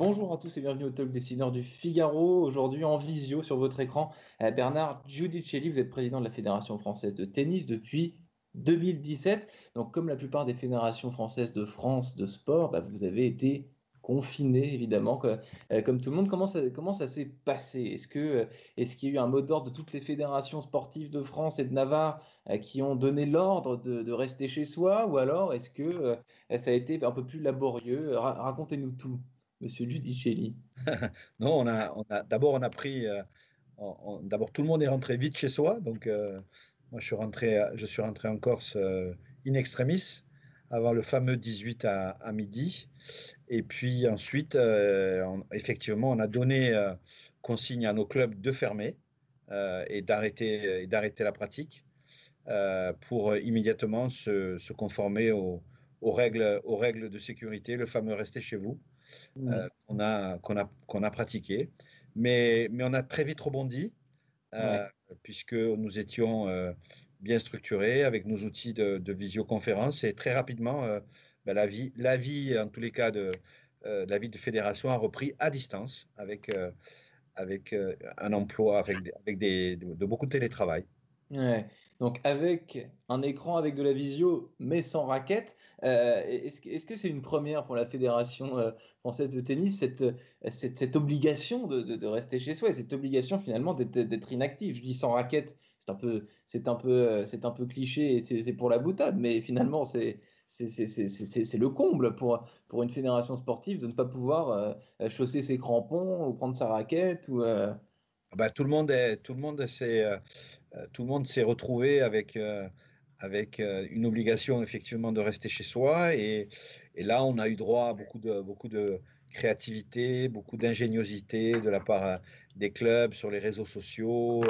Bonjour à tous et bienvenue au Talk Décideur du Figaro. Aujourd'hui en visio sur votre écran, euh, Bernard Giudicelli, vous êtes président de la Fédération française de tennis depuis 2017. Donc comme la plupart des fédérations françaises de France de sport, bah, vous avez été confiné évidemment euh, comme tout le monde. Comment ça, comment ça s'est passé? Euh, est-ce qu'il y a eu un mot d'ordre de toutes les fédérations sportives de France et de Navarre euh, qui ont donné l'ordre de, de, rester chez soi? Ou alors est-ce que ça a été un peu plus laborieux? Racontez-nous tout. Monsieur Giudicelli. Non, on a, on a d'abord on a pris, d'abord tout le monde est rentré vite chez soi, donc moi je suis rentré, je suis rentré en Corse in extremis avant le fameux 18 à, à midi. Et puis ensuite, euh, effectivement, on a donné euh, consigne à nos clubs de fermer euh, et d'arrêter la pratique pour immédiatement se, se conformer aux, aux, règles, aux règles de sécurité, le fameux rester chez vous mmh. qu'on a, qu'on a, qu'on a pratiqué. Mais, mais on a très vite rebondi. Ouais. puisque nous étions bien structuré avec nos outils de, visioconférence et très rapidement, euh, ben, la, vie, la vie, en tous les cas, de, euh, la vie de fédération a repris à distance avec, euh, avec un emploi, avec, avec des, de, de beaucoup de télétravail. Donc avec un écran avec de la visio, mais sans raquette, euh, est-ce est que c'est une première pour la fédération euh, française de tennis cette, cette, obligation de, de, rester chez soi et cette obligation finalement d'être inactif Je dis sans raquette, c'est un peu un c'est un peu cliché et c'est pour la boutade, mais finalement c'est le comble pour, pour une fédération sportive de ne pas pouvoir euh, chausser ses crampons ou prendre sa raquette ou euh, bah, tout le monde est, tout le monde s'est, euh, tout le monde s'est retrouvé avec, euh, avec euh, une obligation effectivement de rester chez soi et, là on a eu droit à beaucoup de, beaucoup de créativité, beaucoup d'ingéniosité de la part des clubs sur les réseaux sociaux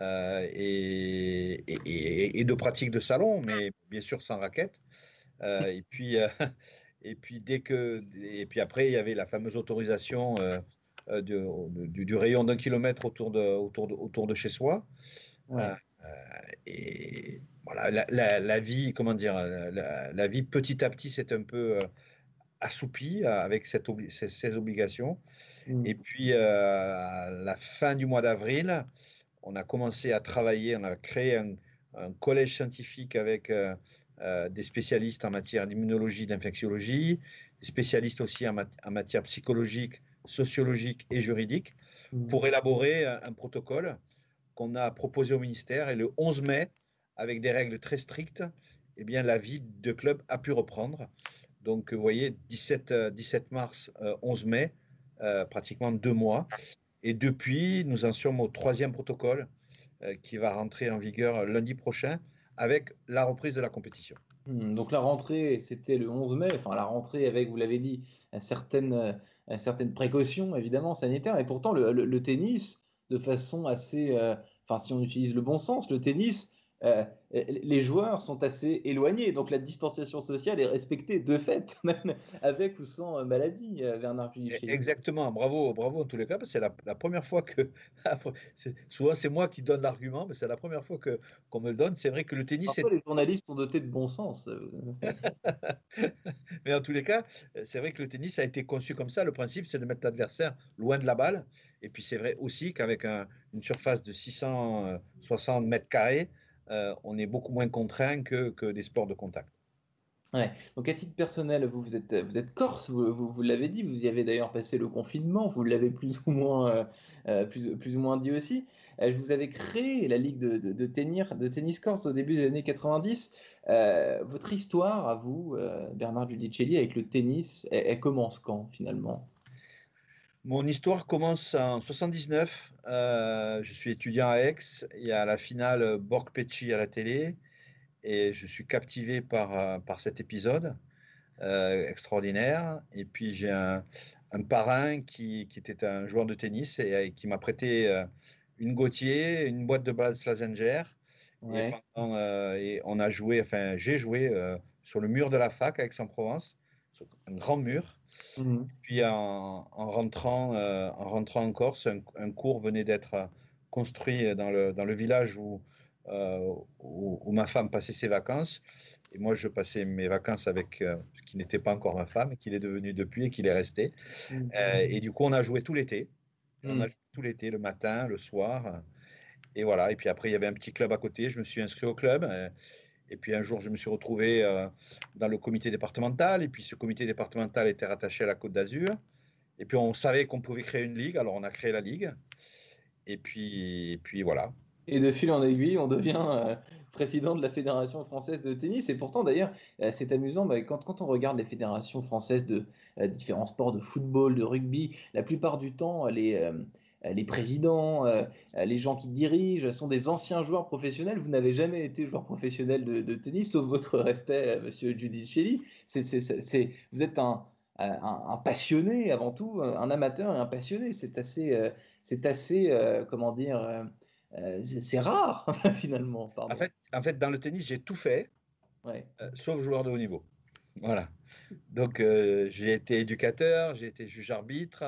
euh, et, de pratiques de salon, mais bien sûr sans raquette. et puis et puis dès que et puis après il y avait la fameuse autorisation euh, du, du, du, rayon d'un kilomètre autour de, autour, de, autour de chez soi. Ouais. Euh, et voilà, la, la, la, vie, comment dire, la, la vie petit à petit s'est un peu euh, assoupie avec cette obli ces, ces, obligations. Mmh. Et puis, euh, à la fin du mois d'avril, on a commencé à travailler, on a créé un, un collège scientifique avec euh, euh, des spécialistes en matière d'immunologie, d'infectiologie, des spécialistes aussi en, mat en, matière psychologique, sociologique et juridique, mmh. pour élaborer un, un protocole qu'on a proposé au ministère. Et le 11 mai, avec des règles très strictes, eh bien, la vie de club a pu reprendre. Donc, vous voyez, 17, 17 mars, euh, 11 mai, euh, pratiquement deux mois. Et depuis, nous en sommes au troisième protocole euh, qui va rentrer en vigueur lundi prochain avec la reprise de la compétition. Mmh, donc la rentrée, c'était le 11 mai, enfin la rentrée avec, vous l'avez dit, certaines, précautions évidemment sanitaires, et pourtant le tennis, de façon assez, euh, enfin si on utilise le bon sens, le tennis, euh, les joueurs sont assez éloignés, donc la distanciation sociale est respectée de fait, même avec ou sans maladie, euh, Bernard Punichelli. Exactement, bravo, bravo en tous les cas, parce que c'est la, la, première fois que, souvent c'est moi qui donne l'argument, mais c'est la première fois que qu'on me le donne. C'est vrai que le tennis. Parfois, est... les journalistes sont dotés de bon sens. mais en tous les cas, c'est vrai que le tennis a été conçu comme ça. Le principe, c'est de mettre l'adversaire loin de la balle, et puis c'est vrai aussi qu'avec un, une surface de 660 mètres carrés euh, on est beaucoup moins contraint que, que des sports de contact. Ouais. Donc à titre personnel, vous, vous, êtes, vous êtes corse, vous, vous, l'avez dit, vous y avez d'ailleurs passé le confinement, vous l'avez plus ou moins euh, euh, plus, plus ou moins dit aussi. Je vous avais créé la ligue de, de, de, de tennis corse au début des années 90. Euh, votre histoire à vous, Bernard Giudicelli, avec le tennis, elle commence quand finalement? Mon histoire commence en 79. je suis étudiant à Aix. Il y a la finale Borg-Pecci à la télé. Et je suis captivé par, par cet épisode extraordinaire. Et puis j'ai un, un, parrain qui, qui, était un joueur de tennis et, qui m'a prêté une Gauthier, une boîte de balles Slazenger. Euh, et, on a joué, enfin, j'ai joué euh, sur le mur de la fac à Aix-en-Provence, un grand mur. Mmh. Puis en, rentrant, euh, en rentrant en Corse, un, cours venait d'être construit dans le, dans le village où, où, ma femme passait ses vacances. Et moi, je passais mes vacances avec qui n'était pas encore ma femme, qu'il est devenu depuis et qu'il est resté. Mmh. et du coup, on a joué tout l'été. On a joué tout l'été, le matin, le soir. Et voilà. Et puis après, il y avait un petit club à côté. Je me suis inscrit au club. Euh, et puis un jour, je me suis retrouvé euh, dans le comité départemental. Et puis ce comité départemental était rattaché à la Côte d'Azur. Et puis on savait qu'on pouvait créer une ligue. Alors on a créé la ligue. Et puis, et puis voilà. Et de fil en aiguille, on devient euh, président de la Fédération française de tennis. Et pourtant, d'ailleurs, c'est amusant, bah, quand, quand, on regarde les fédérations françaises de différents sports, de football, de rugby, la plupart du temps, les, euh, les présidents, euh, euh, les gens qui dirigent sont des anciens joueurs professionnels. Vous n'avez jamais été joueur professionnel de, tennis, sauf votre respect, monsieur Giudicelli. C'est, vous êtes un, passionné avant tout, un amateur et un passionné. C'est assez, c'est assez comment dire, c'est, rare finalement. En, fait, en fait, dans le tennis, j'ai tout fait, sauf joueur de haut niveau. Voilà. Donc, j'ai été éducateur, j'ai été juge arbitre.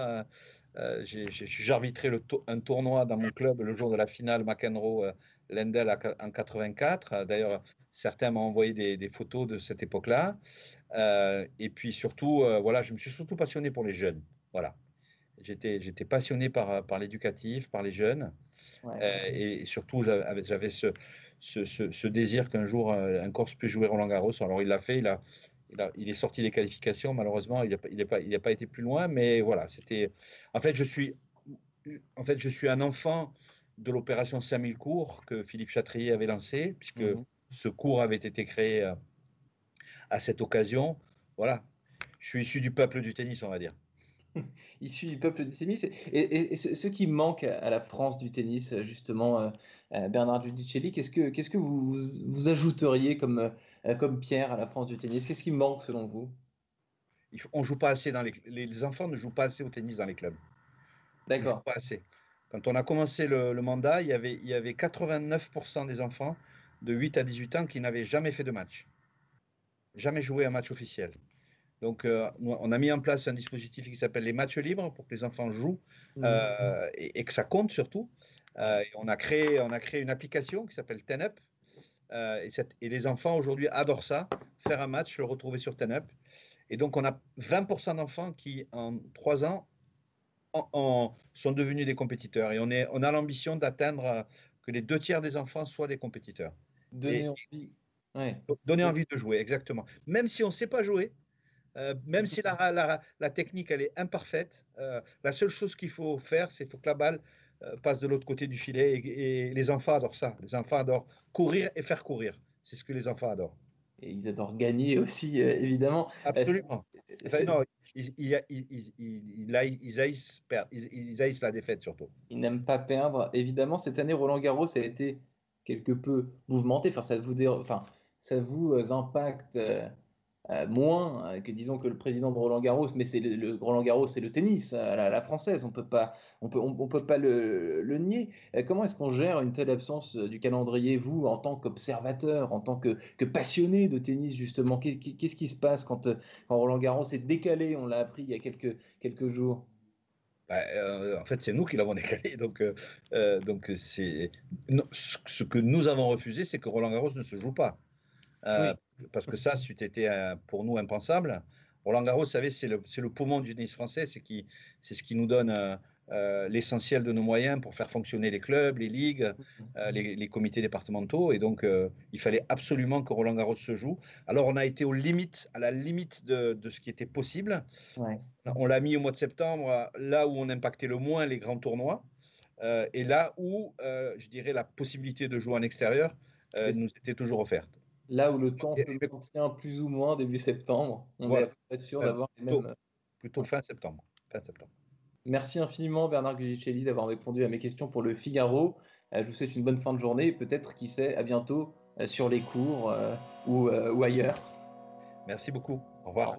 Euh, j'ai arbitré un tournoi dans mon club le jour de la finale McEnroe-Lendl euh, en 84. D'ailleurs, certains m'ont envoyé des, photos de cette époque-là. Euh, et puis surtout, voilà, je me suis surtout passionné pour les jeunes. Voilà. J'étais passionné par, par l'éducatif, par les jeunes. et, surtout, j'avais ce, ce, ce, désir qu'un jour un Corse puisse jouer Roland Garros. Alors, il l'a fait. Il a, il, est sorti des qualifications, malheureusement, il n'a il pas, été plus loin, mais voilà, c'était. En fait, je suis, en fait, je suis un enfant de l'opération 5000 cours que Philippe Chatrier avait lancé, puisque mhm. ce cours avait été créé euh, à cette occasion. Voilà, je suis issu du peuple du tennis, on va dire. issu du peuple du tennis. Et, ce, qui manque à la France du tennis, justement, euh, euh, Bernard Giudicelli, qu'est-ce que, qu'est-ce que vous, vous ajouteriez comme, euh, comme pierre à la France du tennis? Qu'est-ce qui manque selon vous? On joue pas assez dans les, les enfants ne jouent pas assez au tennis dans les clubs. D'accord. Pas assez. Quand on a commencé le, le, mandat, il y avait, il y avait 89% des enfants de 8 à 18 ans qui n'avaient jamais fait de match, jamais joué un match officiel. Donc, euh, on a mis en place un dispositif qui s'appelle les matchs libres pour que les enfants jouent mmh. euh, et, que ça compte surtout. Euh, on, a créé, on a créé une application qui s'appelle TenUp. Et, et, les enfants aujourd'hui adorent ça, faire un match, le retrouver sur TenUp. Et donc, on a 20% d'enfants qui, en 3 ans, sont devenus des compétiteurs. Et on, est, on a l'ambition d'atteindre que les deux tiers des enfants soient des compétiteurs. Donner envie. Donner envie de jouer, exactement. Même si on ne sait pas jouer, euh, même si la, la, technique elle est imparfaite, euh, la seule chose qu'il faut faire, c'est faut que la balle euh, passe de l'autre côté du filet. Et, les enfants adorent ça. Les enfants adorent courir et faire courir. C'est ce que les enfants adorent. Et ils adorent gagner aussi, évidemment. Absolument. non, ils, ils, ils, ils, haïssent, ils, haïssent la défaite surtout. Ils n'aiment pas perdre. Évidemment, cette année, Roland Garros a été quelque peu mouvementé. Enfin, ça vous, enfin, ça vous impacte euh, moins euh, que disons que le président de Roland Garros, mais c'est le, Roland Garros, c'est le tennis à la, française, on peut pas, on peut, on, peut pas le, nier. Euh, comment est-ce qu'on gère une telle absence du calendrier, vous, en tant qu'observateur, en tant que, que, passionné de tennis justement? Qu'est-ce qui se passe quand, Roland Garros est décalé On l'a appris il y a quelques, quelques jours? Bah, en fait, c'est nous qui l'avons décalé. Donc, donc c'est ce que nous avons refusé, c'est que Roland Garros ne se joue pas parce que ça, été euh, pour nous impensable. Roland Garros, vous savez, c'est le, le, poumon du tennis français, c'est ce qui nous donne euh, euh, l'essentiel de nos moyens pour faire fonctionner les clubs, les ligues, les, comités départementaux. Et donc, il fallait absolument que Roland Garros se joue. Alors, on a été aux limites, à la limite de, ce qui était possible. On l'a mis au mois de septembre, là où on impactait le moins les grands tournois. et là où, je dirais, la possibilité de jouer en extérieur nous était toujours offerte. Là où le temps se maintient plus ou moins début septembre, on est sûr d'avoir les mêmes. Plutôt fin septembre. Fin septembre. Merci infiniment Bernard Gugicelli d'avoir répondu à mes questions pour le Figaro. je vous souhaite une bonne fin de journée et peut-être, qui sait, à bientôt sur les cours ou, ou ailleurs. Merci beaucoup. Au revoir.